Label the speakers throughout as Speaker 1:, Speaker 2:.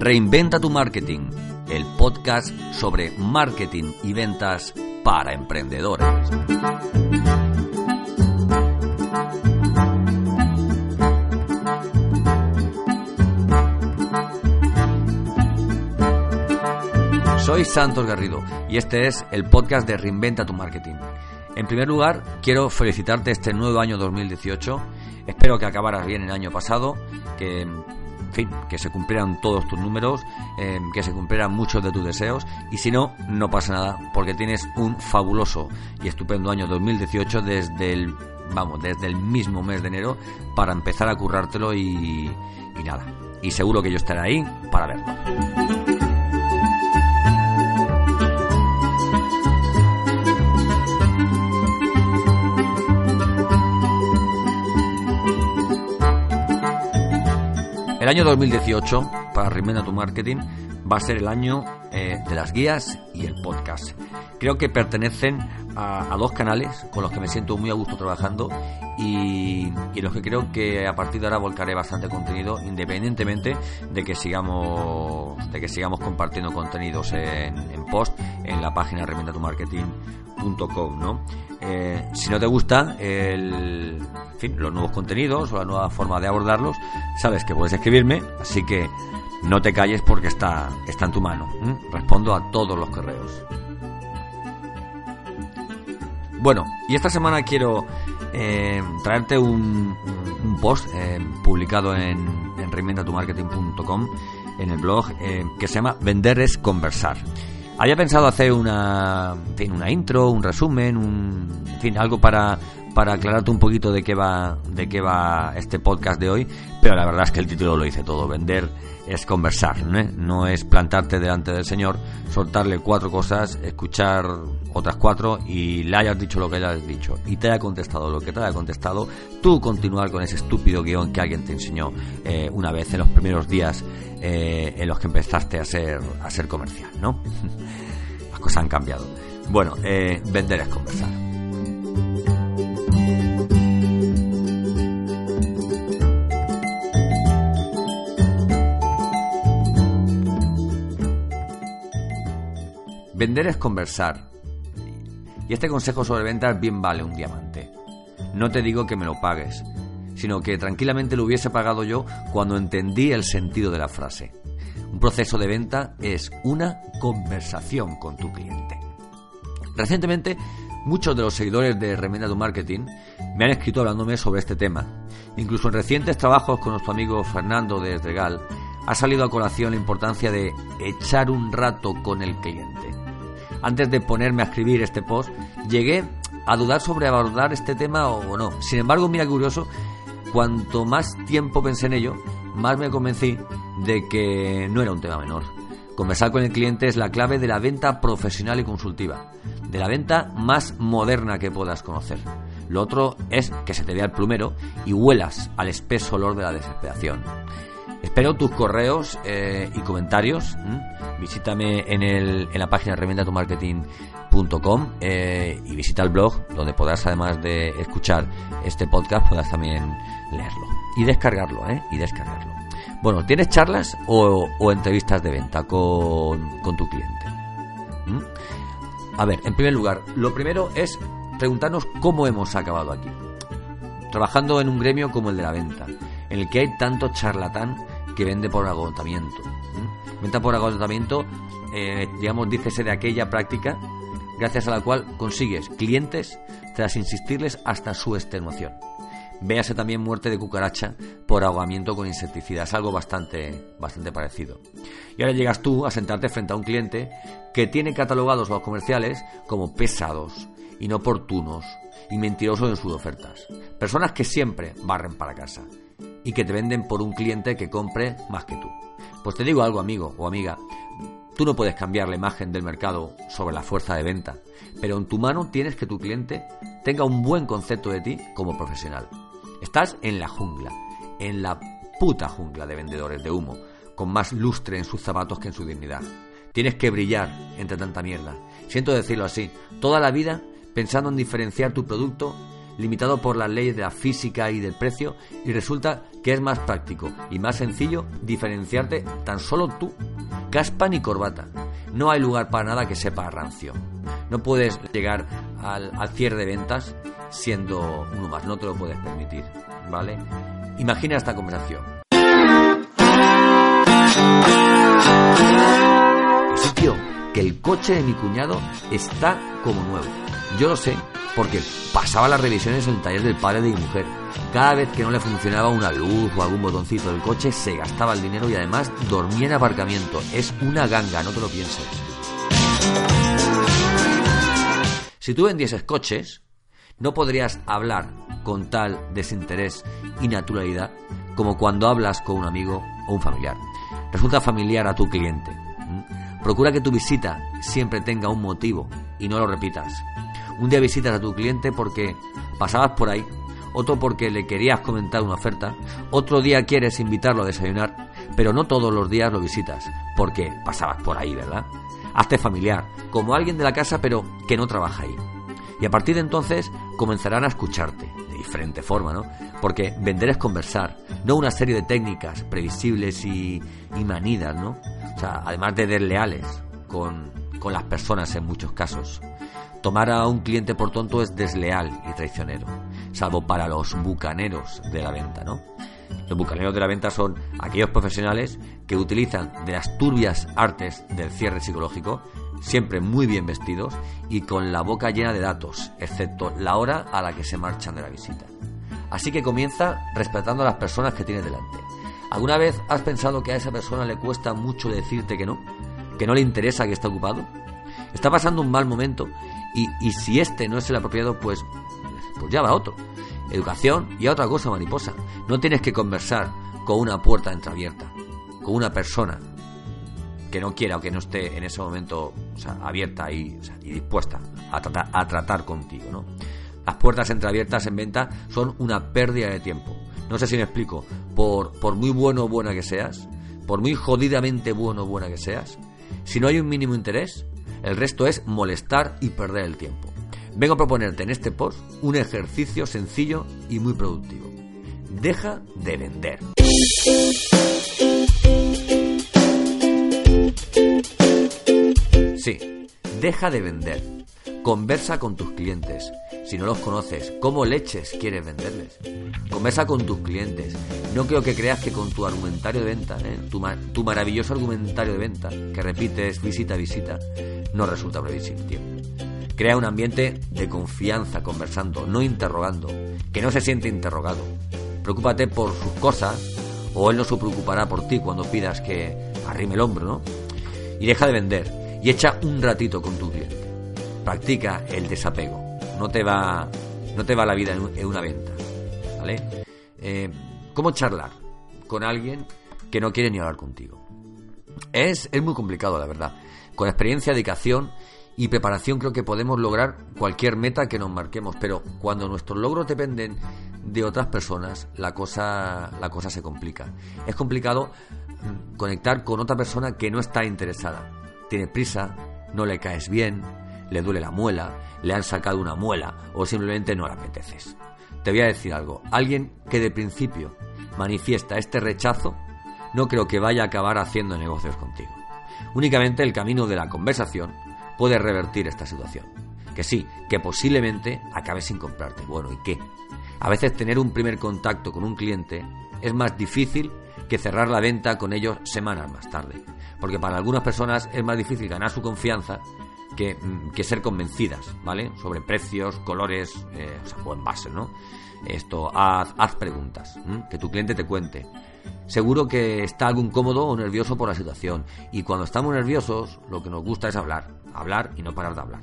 Speaker 1: Reinventa tu marketing, el podcast sobre marketing y ventas para emprendedores. Soy Santos Garrido y este es el podcast de Reinventa tu marketing. En primer lugar, quiero felicitarte este nuevo año 2018. Espero que acabaras bien el año pasado, que que se cumplieran todos tus números, eh, que se cumplieran muchos de tus deseos y si no, no pasa nada porque tienes un fabuloso y estupendo año 2018 desde el, vamos, desde el mismo mes de enero para empezar a currártelo y nada. Y seguro que yo estaré ahí para verlo. El año 2018 para Reinventa tu Marketing va a ser el año eh, de las guías y el podcast. Creo que pertenecen a, dos canales con los que me siento muy a gusto trabajando y, y, los que creo que a partir de ahora volcaré bastante contenido independientemente de que sigamos de que sigamos compartiendo contenidos en, post en la página reinventatumarketing.com, ¿no? Eh, si no te gusta el, fin, los nuevos contenidos o la nueva forma de abordarlos, sabes que puedes escribirme, así que no te calles porque está, está en tu mano. Respondo a todos los correos. Bueno, y esta semana quiero eh, traerte un, post eh, publicado en, en reinventatumarketing.com en el blog que se llama Vender es conversar. Había pensado hacer una, una intro, un resumen, un, fin, algo para, para aclararte un poquito de qué va, de qué va este podcast de hoy, pero la verdad es que el título lo dice todo. Vender es conversar, ¿no? no es plantarte delante del Señor, soltarle cuatro cosas, escuchar otras cuatro y le hayas dicho lo que le hayas dicho y te haya contestado lo que te haya contestado, tú continuar con ese estúpido guion que alguien te enseñó eh, una vez en los primeros días eh, en los que empezaste a ser, a ser comercial, ¿no? Las cosas han cambiado. Bueno, eh, vender es conversar. Vender es conversar. Y este consejo sobre ventas bien vale un diamante. No te digo que me lo pagues, sino que tranquilamente lo hubiese pagado yo cuando entendí el sentido de la frase. Un proceso de venta es una conversación con tu cliente. Recientemente, muchos de los seguidores de Remenda Marketing me han escrito hablándome sobre este tema. Incluso en recientes trabajos con nuestro amigo Fernando de Esdregal ha salido a colación la importancia de echar un rato con el cliente antes de ponerme a escribir este post, llegué a dudar sobre abordar este tema o no. Sin embargo, mira curioso, cuanto más tiempo pensé en ello, más me convencí de que no era un tema menor. Conversar con el cliente es la clave de la venta profesional y consultiva, de la venta más moderna que puedas conocer. Lo otro es que se te vea el plumero y huelas al espeso olor de la desesperación. Espero tus correos eh, y comentarios. Visítame en, el, en la página revendatumarketing.com eh, y visita el blog donde podrás, además de escuchar este podcast, podrás también leerlo y descargarlo, ¿eh? Y descargarlo. Bueno, ¿tienes charlas o, entrevistas de venta con, con tu cliente? A ver, en primer lugar, lo primero es preguntarnos cómo hemos acabado aquí. Trabajando en un gremio como el de la venta, en el que hay tanto charlatán que vende por agotamiento. Venta por agotamiento, eh, digamos, dícese de aquella práctica gracias a la cual consigues clientes tras insistirles hasta su extenuación. Véase también muerte de cucaracha por ahogamiento con insecticida. Es algo bastante, bastante parecido. Y ahora llegas tú a sentarte frente a un cliente que tiene catalogados los comerciales como pesados, inoportunos y mentirosos en sus ofertas. Personas que siempre barren para casa y que te venden por un cliente que compre más que tú. Pues te digo algo, amigo o amiga, tú no puedes cambiar la imagen del mercado sobre la fuerza de venta, pero en tu mano tienes que tu cliente tenga un buen concepto de ti como profesional. Estás en la jungla, en la puta jungla de vendedores de humo, con más lustre en sus zapatos que en su dignidad. Tienes que brillar entre tanta mierda. Siento decirlo así, toda la vida pensando en diferenciar tu producto limitado por las leyes de la física y del precio, y resulta que es más práctico y más sencillo diferenciarte tan solo tú. Caspa ni corbata. No hay lugar para nada que sepa rancio. No puedes llegar al, al cierre de ventas siendo uno más, no te lo puedes permitir, ¿vale? Imagina esta conversación. Que el coche de mi cuñado está como nuevo. Yo lo sé porque pasaba las revisiones en el taller del padre de mi mujer. Cada vez que no le funcionaba una luz o algún botoncito del coche, se gastaba el dinero y además dormía en aparcamiento. Es una ganga, no te lo pienses. Si tú vendieses coches, no podrías hablar con tal desinterés y naturalidad como cuando hablas con un amigo o un familiar. Resulta familiar a tu cliente. Procura que tu visita siempre tenga un motivo y no lo repitas. Un día visitas a tu cliente porque pasabas por ahí, otro porque le querías comentar una oferta, otro día quieres invitarlo a desayunar, pero no todos los días lo visitas porque pasabas por ahí, ¿verdad? Hazte familiar, como alguien de la casa pero que no trabaja ahí. Y a partir de entonces comenzarán a escucharte de diferente forma, ¿no? Porque vender es conversar, no una serie de técnicas previsibles y, manidas, ¿no? O sea, además de desleales con, con las personas en muchos casos. Tomar a un cliente por tonto es desleal y traicionero, salvo para los bucaneros de la venta, ¿no? Los bucaneros de la venta son aquellos profesionales que utilizan de las turbias artes del cierre psicológico siempre muy bien vestidos y con la boca llena de datos, excepto la hora a la que se marchan de la visita. Así que comienza respetando a las personas que tienes delante. ¿Alguna vez has pensado que a esa persona le cuesta mucho decirte que no? ¿Que no le interesa que está ocupado? Está pasando un mal momento y, y si este no es el apropiado, pues, pues ya va otro. Educación y otra cosa, mariposa. No tienes que conversar con una puerta entreabierta, con una persona que no quiera o que no esté en ese momento abierta y, dispuesta a tratar, contigo. Las puertas entreabiertas en venta son una pérdida de tiempo. No sé si me explico. Por muy bueno o buena que seas, por muy jodidamente bueno o buena que seas, si no hay un mínimo interés, el resto es molestar y perder el tiempo. Vengo a proponerte en este post un ejercicio sencillo y muy productivo. Deja de vender. Sí, deja de vender. Conversa con tus clientes. Si no los conoces, ¿cómo leches quieres venderles? Conversa con tus clientes. No creo que creas que con tu argumentario de venta, ¿eh? tu, maravilloso argumentario de venta, que repites visita a visita, no resulta previsible, tío. Crea un ambiente de confianza conversando, no interrogando, que no se siente interrogado. Preocúpate por sus cosas, o él no se preocupará por ti cuando pidas que arrime el hombro, ¿no? Y deja de vender echa un ratito con tu cliente. Practica el desapego. No te va, no te va la vida en una venta. ¿Vale? Eh, ¿Cómo charlar con alguien que no quiere ni hablar contigo? Es, es muy complicado, la verdad. Con experiencia, dedicación y preparación creo que podemos lograr cualquier meta que nos marquemos, pero cuando nuestros logros dependen de otras personas, la cosa, la cosa se complica. Es complicado mm, conectar con otra persona que no está interesada tiene prisa, no le caes bien, le duele la muela, le han sacado una muela o simplemente no le apeteces. Te voy a decir algo, alguien que de principio manifiesta este rechazo, no creo que vaya a acabar haciendo negocios contigo. Únicamente el camino de la conversación puede revertir esta situación. Que sí, que posiblemente acabe sin comprarte. Bueno, ¿y qué? A veces tener un primer contacto con un cliente es más difícil que cerrar la venta con ellos semanas más tarde porque para algunas personas es más difícil ganar su confianza que, mm, que ser convencidas, ¿vale? Sobre precios, colores, eh, o sea, buen base, ¿no? Esto, haz, haz preguntas, que tu cliente te cuente. Seguro que está algo incómodo o nervioso por la situación. Y cuando estamos nerviosos, lo que nos gusta es hablar, hablar y no parar de hablar.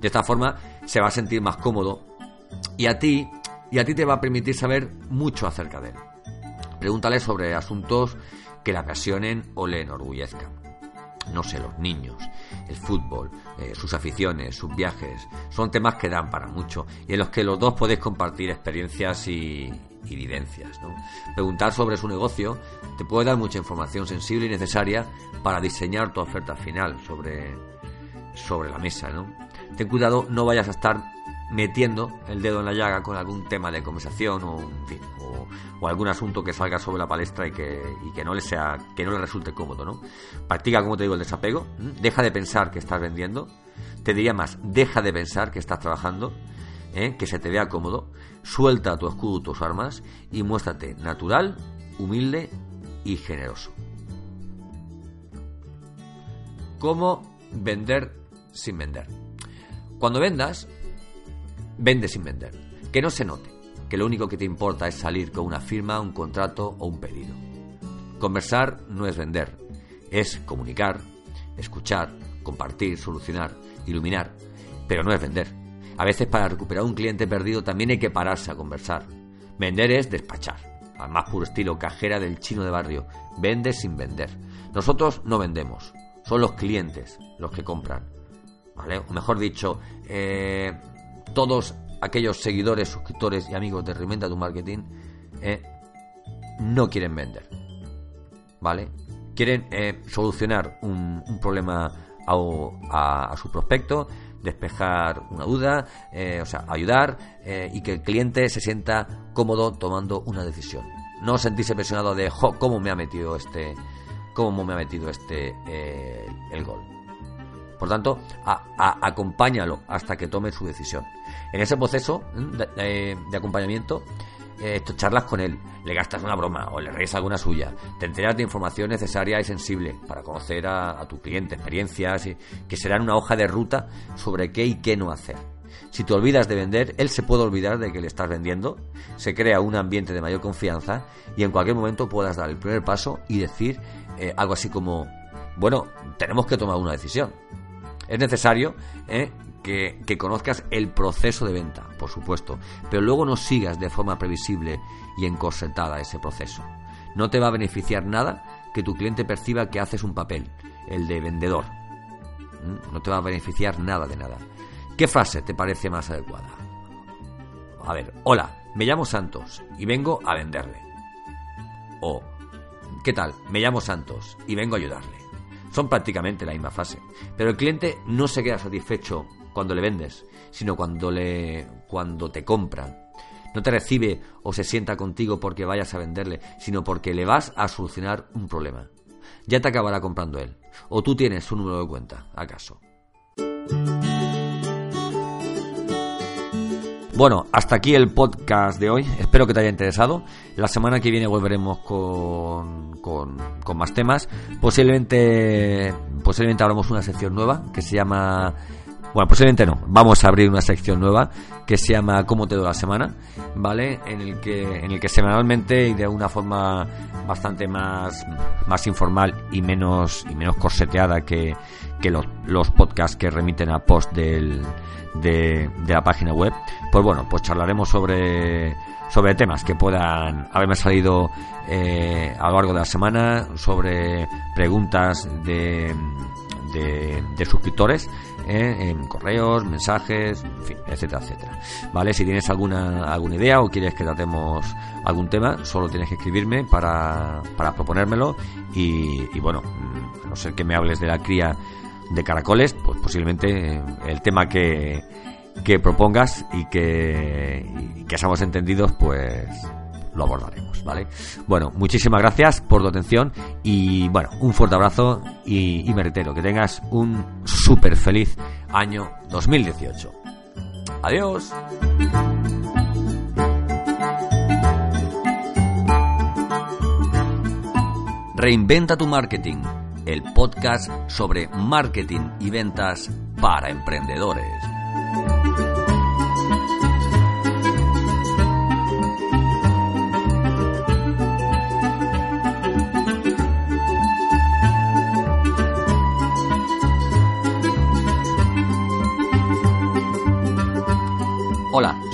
Speaker 1: De esta forma se va a sentir más cómodo y a ti, y a ti te va a permitir saber mucho acerca de él. Pregúntale sobre asuntos que le apasionen o le enorgullezcan. No sé, los niños, el fútbol, eh, sus aficiones, sus viajes, son temas que dan para mucho y en los que los dos podéis compartir experiencias y, vivencias. Preguntar sobre su negocio te puede dar mucha información sensible y necesaria para diseñar tu oferta final sobre, sobre la mesa. ¿no? Ten cuidado, no vayas a estar metiendo el dedo en la llaga con algún tema de conversación o, o, algún asunto que salga sobre la palestra y que, y que no le sea que no le resulte cómodo, ¿no? Practica, como te digo, el desapego. Deja de pensar que estás vendiendo. Te diría más, deja de pensar que estás trabajando, ¿eh? que se te vea cómodo. Suelta tu escudo, tus armas y muéstrate natural, humilde y generoso. ¿Cómo vender sin vender? Cuando vendas, vende sin vender. Que no se note que lo único que te importa es salir con una firma, un contrato o un pedido. Conversar no es vender, es comunicar, escuchar, compartir, solucionar, iluminar, pero no es vender. A veces para recuperar un cliente perdido también hay que pararse a conversar. Vender es despachar, al más puro estilo cajera del chino de barrio. Vende sin vender. Nosotros no vendemos, son los clientes los que compran. ¿Vale? O mejor dicho, eh, todos aquellos seguidores, suscriptores y amigos de Reinventa tu Marketing eh, no quieren vender. ¿Vale? Quieren eh, solucionar un, problema a, su prospecto, despejar una duda, eh, o sea, ayudar y que el cliente se sienta cómodo tomando una decisión. No sentirse presionado de, ¿cómo me ha metido este, cómo me ha metido este el gol? Por tanto, acompáñalo hasta que tome su decisión. En ese proceso de, acompañamiento, eh, charlas con él, le gastas una broma o le reís alguna suya, te enteras de información necesaria y sensible para conocer a, tu cliente, experiencias que serán una hoja de ruta sobre qué y qué no hacer. Si te olvidas de vender, él se puede olvidar de que le estás vendiendo, se crea un ambiente de mayor confianza y en cualquier momento puedas dar el primer paso y decir eh, algo así como, bueno, tenemos que tomar una decisión. Es necesario eh, que, que, conozcas el proceso de venta, por supuesto, pero luego no sigas de forma previsible y encorsetada ese proceso. No te va a beneficiar nada que tu cliente perciba que haces un papel, el de vendedor. ¿Mm? No te va a beneficiar nada de nada. ¿Qué frase te parece más adecuada? A ver, hola, me llamo Santos y vengo a venderle. O, ¿qué tal? Me llamo Santos y vengo a ayudarle. Son prácticamente la misma frase. Pero el cliente no se queda satisfecho cuando le vendes, sino cuando, le, cuando te compra. No te recibe o se sienta contigo porque vayas a venderle, sino porque le vas a solucionar un problema. Ya te acabará comprando él. O tú tienes su número de cuenta, ¿acaso? Bueno, hasta aquí el podcast de hoy. Espero que te haya interesado. La semana que viene volveremos con, con, más temas. Posiblemente, posiblemente hablamos una sección nueva que se llama bueno, posiblemente no. Vamos a abrir una sección nueva que se llama ¿Cómo te doy la semana? ¿Vale? En el que, en el que semanalmente y de una forma bastante más, más informal y menos, y menos corseteada que, que los, podcasts que remiten a post del, de, la página web, pues bueno, pues charlaremos sobre, sobre temas que puedan haberme salido eh, a lo largo de la semana, sobre preguntas de, de suscriptores ¿eh? en correos, mensajes, en fin, etcétera, etcétera. ¿Vale? Si tienes alguna, alguna idea o quieres que tratemos algún tema, solo tienes que escribirme para, para proponérmelo y, y bueno, mm, a no ser que me hables de la cría de caracoles, pues posiblemente el tema que, que propongas y que, y que seamos entendidos, pues lo abordaremos, ¿vale? Bueno, muchísimas gracias por tu atención y bueno, un fuerte abrazo y, y me reitero, que tengas un súper feliz año 2018. Adiós. Reinventa tu marketing, el podcast sobre marketing y ventas para emprendedores.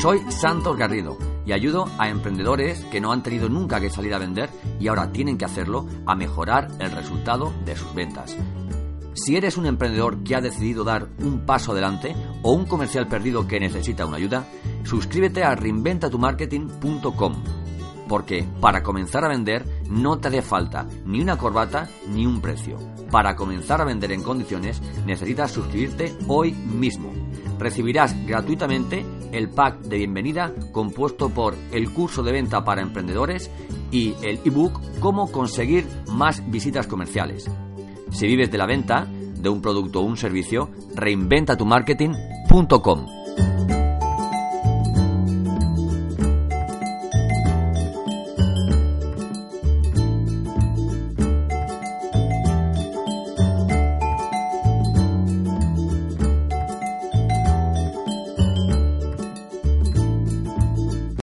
Speaker 1: Soy Santos Garrido y ayudo a emprendedores que no han tenido nunca que salir a vender y ahora tienen que hacerlo a mejorar el resultado de sus ventas. Si eres un emprendedor que ha decidido dar un paso adelante o un comercial perdido que necesita una ayuda, suscríbete a reinventatumarketing.com porque para comenzar a vender no te hace falta ni una corbata ni un precio. Para comenzar a vender en condiciones necesitas suscribirte hoy mismo. Recibirás gratuitamente el pack de bienvenida compuesto por el curso de venta para emprendedores y el ebook Cómo conseguir más visitas comerciales. Si vives de la venta de un producto o un servicio, reinventatumarketing.com.